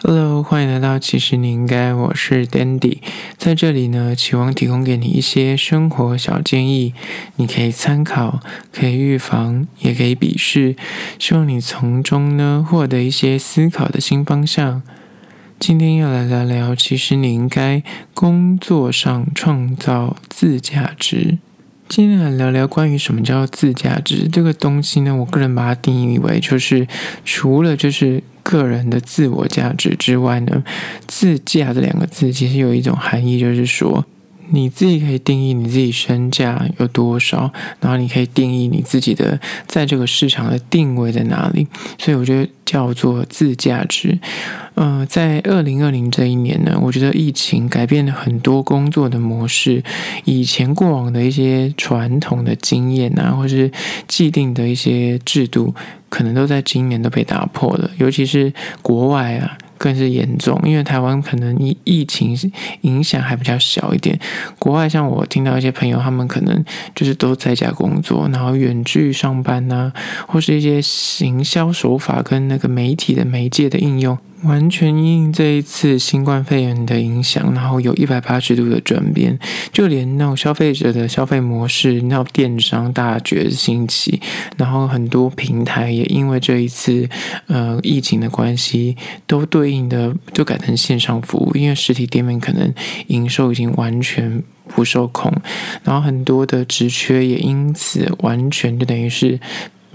Hello，欢迎来到其实你应该，我是 Dandy，在这里呢，期望提供给你一些生活小建议，你可以参考，可以预防，也可以鄙视，希望你从中呢获得一些思考的新方向。今天要来聊聊，其实你应该工作上创造自价值。今天来聊聊关于什么叫自价值这个东西呢？我个人把它定义为就是除了就是。个人的自我价值之外呢，自驾这两个字其实有一种含义，就是说你自己可以定义你自己身价有多少，然后你可以定义你自己的在这个市场的定位在哪里。所以我觉得叫做自价值。呃，在二零二零这一年呢，我觉得疫情改变了很多工作的模式，以前过往的一些传统的经验啊，或是既定的一些制度。可能都在今年都被打破了，尤其是国外啊，更是严重。因为台湾可能疫疫情影响还比较小一点，国外像我听到一些朋友，他们可能就是都在家工作，然后远距上班呐、或是一些行销手法跟那个媒体的媒介的应用。完全因这一次新冠肺炎的影响，然后有一百八十度的转变，就连那种消费者的消费模式，那电商大觉兴起，然后很多平台也因为这一次呃疫情的关系，都对应的就改成线上服务，因为实体店面可能营收已经完全不受控，然后很多的职缺也因此完全就等于是。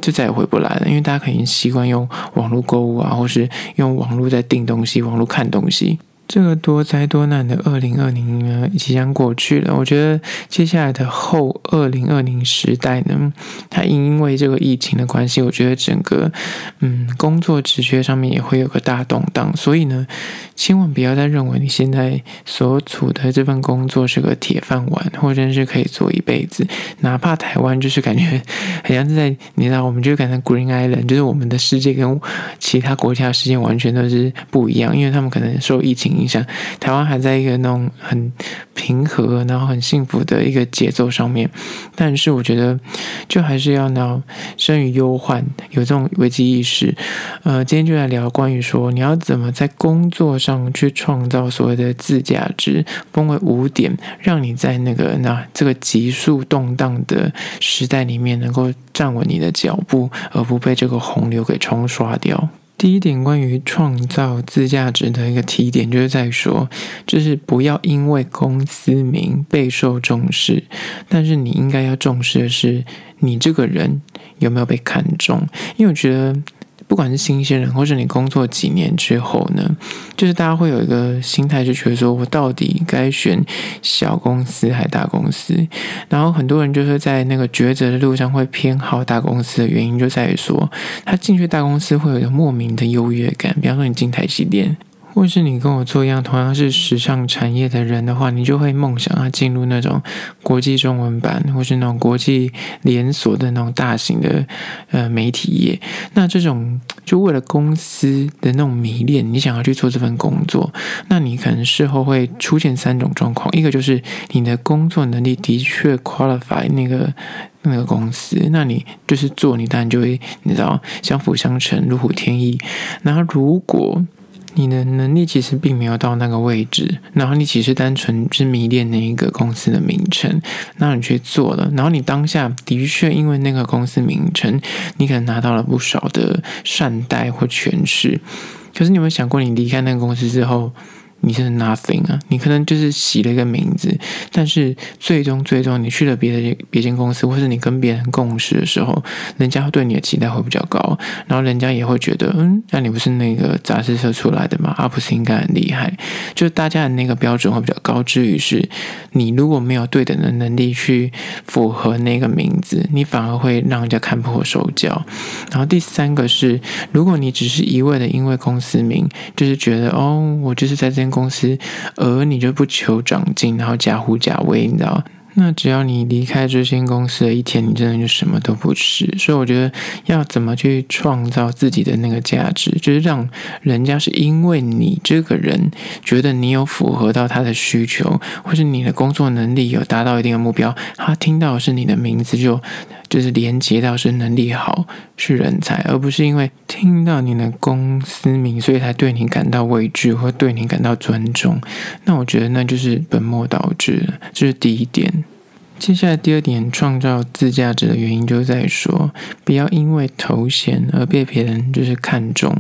就再也回不来了，因为大家可能习惯用网络购物啊，或是用网络在订东西、网络看东西。这个多灾多难的二零二零呢，即将过去了。我觉得接下来的后二零二零时代呢，它因为这个疫情的关系，我觉得整个嗯工作职缺上面也会有个大动荡。所以呢，千万不要再认为你现在所处的这份工作是个铁饭碗，或者是可以做一辈子。哪怕台湾就是感觉 好像是在你知道，我们就感觉 Green Island，就是我们的世界跟其他国家的世界完全都是不一样，因为他们可能受疫情影影响，台湾还在一个那种很平和，然后很幸福的一个节奏上面。但是我觉得，就还是要呢，生于忧患，有这种危机意识。呃，今天就来聊关于说，你要怎么在工作上去创造所谓的自价值，分为五点，让你在那个那这个急速动荡的时代里面，能够站稳你的脚步，而不被这个洪流给冲刷掉。第一点，关于创造自价值的一个提点，就是在说，就是不要因为公司名备受重视，但是你应该要重视的是你这个人有没有被看中，因为我觉得。不管是新鲜人，或是你工作几年之后呢，就是大家会有一个心态，就觉得说我到底该选小公司还是大公司？然后很多人就是在那个抉择的路上会偏好大公司的原因，就在于说他进去大公司会有一个莫名的优越感。比方说你进台积电。或是你跟我做一样，同样是时尚产业的人的话，你就会梦想要进入那种国际中文版，或是那种国际连锁的那种大型的呃媒体业。那这种就为了公司的那种迷恋，你想要去做这份工作，那你可能事后会出现三种状况：一个就是你的工作能力的确 qualify 那个那个公司，那你就是做，你当然就会你知道相辅相成，如虎添翼。然后如果你的能力其实并没有到那个位置，然后你只是单纯是迷恋那一个公司的名称，那你去做了，然后你当下的确因为那个公司名称，你可能拿到了不少的善待或权势，可是你有没有想过，你离开那个公司之后？你是 nothing 啊，你可能就是洗了一个名字，但是最终最终你去了别的别间公司，或是你跟别人共事的时候，人家对你的期待会比较高，然后人家也会觉得，嗯，那你不是那个杂志社出来的吗？啊，不是应该很厉害？就大家的那个标准会比较高，至于是你如果没有对等的能力去符合那个名字，你反而会让人家看破手脚。然后第三个是，如果你只是一味的因为公司名，就是觉得哦，我就是在这。公司，而你就不求长进，然后假虎假威，你知道？那只要你离开这间公司的一天，你真的就什么都不是。所以我觉得要怎么去创造自己的那个价值，就是让人家是因为你这个人觉得你有符合到他的需求，或是你的工作能力有达到一定的目标，他听到是你的名字就。就是连接到是能力好是人才，而不是因为听到你的公司名，所以才对你感到畏惧或对你感到尊重。那我觉得那就是本末倒置，这是第一点。接下来第二点，创造自价值的原因，就在说，不要因为头衔而被别人就是看重，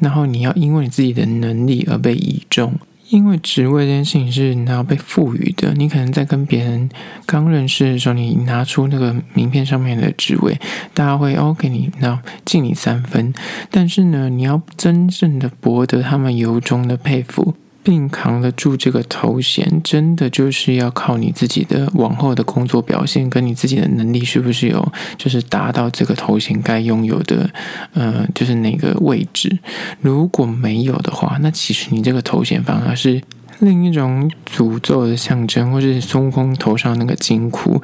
然后你要因为你自己的能力而被倚重。因为职位这件事情是你要被赋予的，你可能在跟别人刚认识的时候，你拿出那个名片上面的职位，大家会 OK 你，然后敬你三分。但是呢，你要真正的博得他们由衷的佩服。并扛得住这个头衔，真的就是要靠你自己的往后的工作表现，跟你自己的能力是不是有，就是达到这个头衔该拥有的，呃，就是那个位置。如果没有的话，那其实你这个头衔反而是另一种诅咒的象征，或是孙悟空头上那个金箍。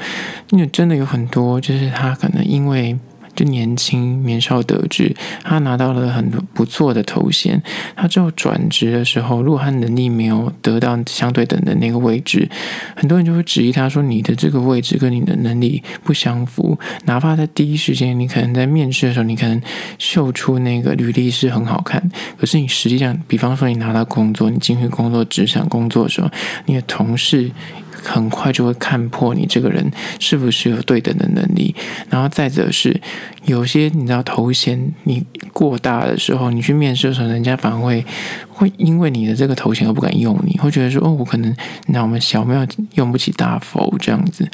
因为真的有很多，就是他可能因为。就年轻年少得志，他拿到了很不错的头衔。他之后转职的时候，如果他能力没有得到相对等的那个位置，很多人就会质疑他说：“你的这个位置跟你的能力不相符。”哪怕在第一时间，你可能在面试的时候，你可能秀出那个履历是很好看，可是你实际上，比方说你拿到工作，你进去工作职场工作的时候，你的同事。很快就会看破你这个人是不是有对等的能力，然后再者是有些你知道头衔你过大的时候，你去面试的时候，人家反而会会因为你的这个头衔而不敢用你，会觉得说哦，我可能那我们小庙用不起大佛这样子。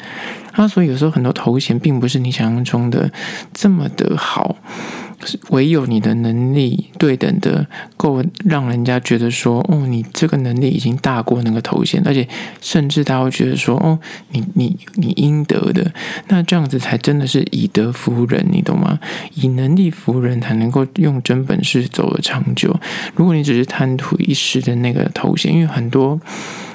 啊，所以有时候很多头衔并不是你想象中的这么的好。唯有你的能力对等的够让人家觉得说，哦，你这个能力已经大过那个头衔，而且甚至他会觉得说，哦，你你你应得的，那这样子才真的是以德服人，你懂吗？以能力服人才能够用真本事走得长久。如果你只是贪图一时的那个头衔，因为很多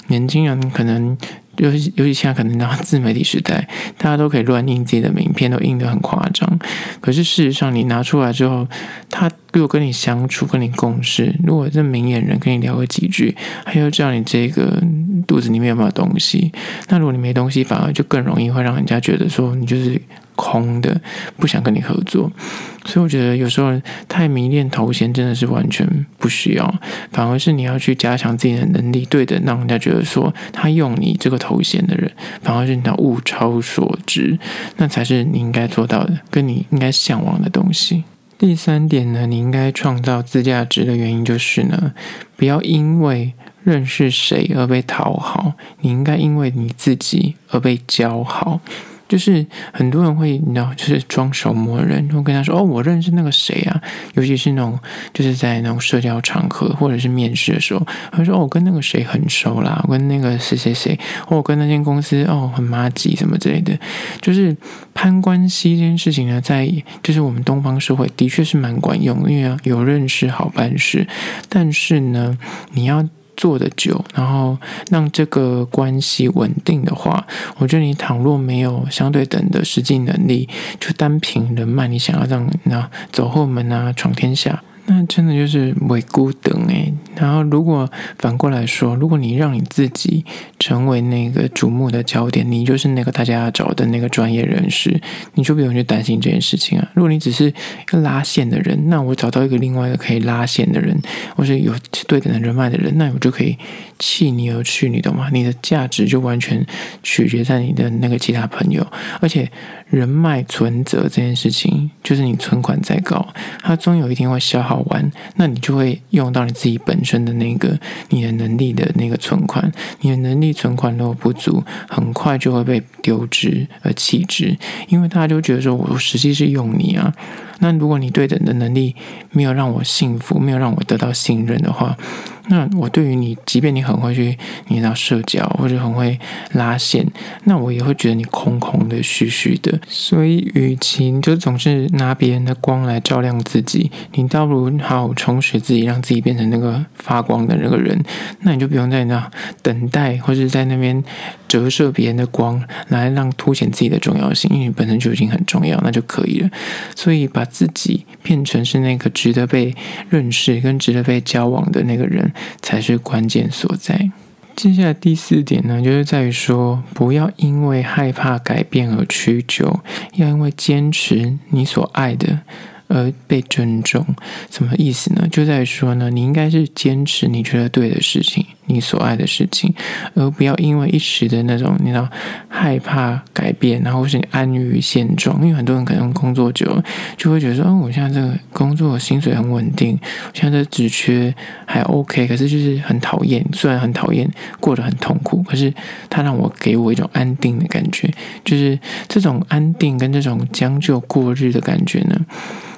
年轻人可能。尤其尤其现在可能到自媒体时代，大家都可以乱印自己的名片，都印得很夸张。可是事实上，你拿出来之后，他如果跟你相处、跟你共事，如果这明眼人跟你聊个几句，他又知道你这个肚子里面有没有东西。那如果你没东西，反而就更容易会让人家觉得说你就是。空的，不想跟你合作，所以我觉得有时候太迷恋头衔真的是完全不需要，反而是你要去加强自己的能力，对的，让人家觉得说他用你这个头衔的人，反而是你要物超所值，那才是你应该做到的，跟你应该向往的东西。第三点呢，你应该创造自价值的原因就是呢，不要因为认识谁而被讨好，你应该因为你自己而被交好。就是很多人会，你知道，就是装熟模人，会跟他说：“哦，我认识那个谁啊。”尤其是那种就是在那种社交场合或者是面试的时候，他说：“哦，我跟那个谁很熟啦，我跟那个谁谁谁，哦，我跟那间公司哦很麻吉什么之类的。”就是攀关系这件事情呢，在就是我们东方社会的确是蛮管用，因为有认识好办事。但是呢，你要。做的久，然后让这个关系稳定的话，我觉得你倘若没有相对等的实际能力，就单凭人脉，你想要让那走后门啊，闯天下。那真的就是伪孤等诶。然后，如果反过来说，如果你让你自己成为那个瞩目的焦点，你就是那个大家要找的那个专业人士，你就不用去担心这件事情啊。如果你只是要拉线的人，那我找到一个另外一个可以拉线的人，或是有对等的人脉的人，那我就可以弃你而去，你懂吗？你的价值就完全取决在你的那个其他朋友，而且。人脉存折这件事情，就是你存款再高，它终有一天会消耗完，那你就会用到你自己本身的那个你的能力的那个存款，你的能力存款都不足，很快就会被丢之而弃之，因为大家就觉得说，我实际是用你啊。那如果你对等的能力没有让我幸福，没有让我得到信任的话，那我对于你，即便你很会去，你知道社交或者很会拉线，那我也会觉得你空空的、虚虚的。所以，与其就总是拿别人的光来照亮自己，你倒不如好好充实自己，让自己变成那个发光的那个人。那你就不用在那等待，或者在那边折射别人的光，来让凸显自己的重要性，因为你本身就已经很重要，那就可以了。所以把自己变成是那个值得被认识跟值得被交往的那个人，才是关键所在。接下来第四点呢，就是在于说，不要因为害怕改变而屈就，要因为坚持你所爱的。而被尊重，什么意思呢？就在于说呢，你应该是坚持你觉得对的事情，你所爱的事情，而不要因为一时的那种，你知道害怕改变，然后是你安于现状。因为很多人可能工作久了，就会觉得说，哦，我现在这个工作薪水很稳定，现在这职缺还 OK，可是就是很讨厌，虽然很讨厌，过得很痛苦，可是它让我给我一种安定的感觉，就是这种安定跟这种将就过日的感觉呢。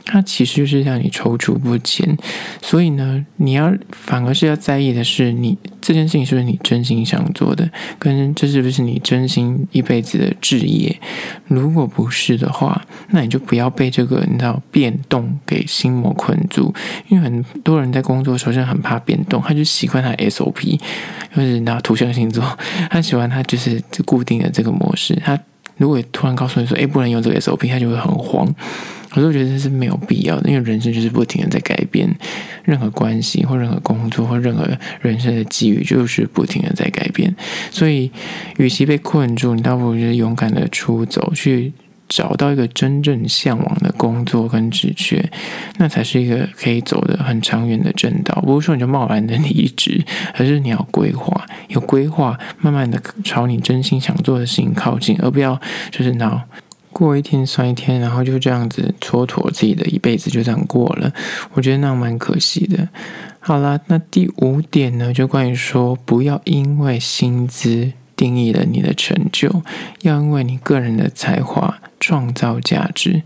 它其实就是让你踌躇不前，所以呢，你要反而是要在意的是，你这件事情是不是你真心想做的，跟这是不是你真心一辈子的志业。如果不是的话，那你就不要被这个你知道变动给心魔困住。因为很多人在工作时候就很怕变动，他就习惯他 SOP，就是拿土象星座，他喜欢他就是固定的这个模式。他如果突然告诉你说，哎，不能用这个 SOP，他就会很慌。我都觉得这是没有必要的，因为人生就是不停的在改变，任何关系或任何工作或任何人生的机遇，就是不停的在改变。所以，与其被困住，你倒不如就是勇敢的出走，去找到一个真正向往的工作跟职缺，那才是一个可以走得很长远的正道。不是说你就贸然的离职，而是你要规划，有规划，慢慢的朝你真心想做的事情靠近，而不要就是脑。过一天算一天，然后就这样子蹉跎自己的一辈子，就这样过了。我觉得那蛮可惜的。好了，那第五点呢，就关于说，不要因为薪资定义了你的成就，要因为你个人的才华创造价值。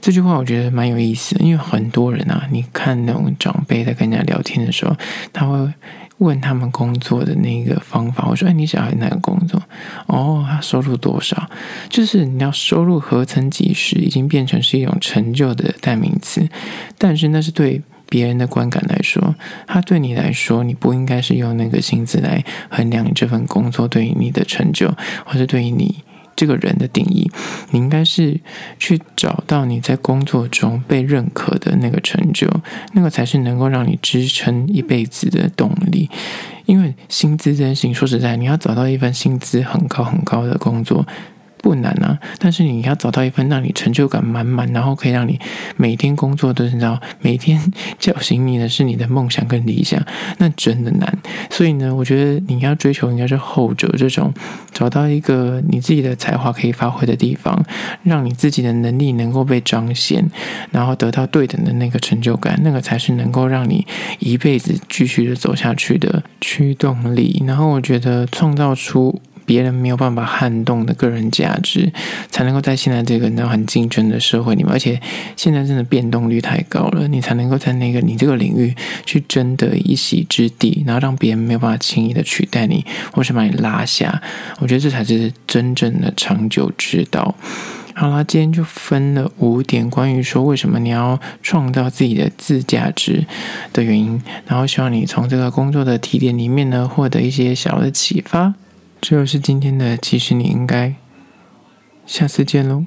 这句话我觉得蛮有意思，因为很多人啊，你看那种长辈在跟人家聊天的时候，他会。问他们工作的那个方法，我说：“哎，你小孩哪个工作？哦，他收入多少？就是你要收入何曾几时，已经变成是一种成就的代名词。但是那是对别人的观感来说，他对你来说，你不应该是用那个薪资来衡量你这份工作对于你的成就，或是对于你。”这个人的定义，你应该是去找到你在工作中被认可的那个成就，那个才是能够让你支撑一辈子的动力。因为薪资这件事情，说实在，你要找到一份薪资很高很高的工作。不难啊，但是你要找到一份让你成就感满满，然后可以让你每天工作都是你知道，每天叫醒你的是你的梦想跟理想，那真的难。所以呢，我觉得你要追求应该是后者这种，找到一个你自己的才华可以发挥的地方，让你自己的能力能够被彰显，然后得到对等的那个成就感，那个才是能够让你一辈子继续的走下去的驱动力。然后我觉得创造出。别人没有办法撼动的个人价值，才能够在现在这个那很竞争的社会里面，而且现在真的变动率太高了，你才能够在那个你这个领域去争得一席之地，然后让别人没有办法轻易的取代你，或是把你拉下。我觉得这才是真正的长久之道。好啦，今天就分了五点关于说为什么你要创造自己的自价值的原因，然后希望你从这个工作的提点里面呢，获得一些小的启发。这就是今天的，其实你应该下次见喽。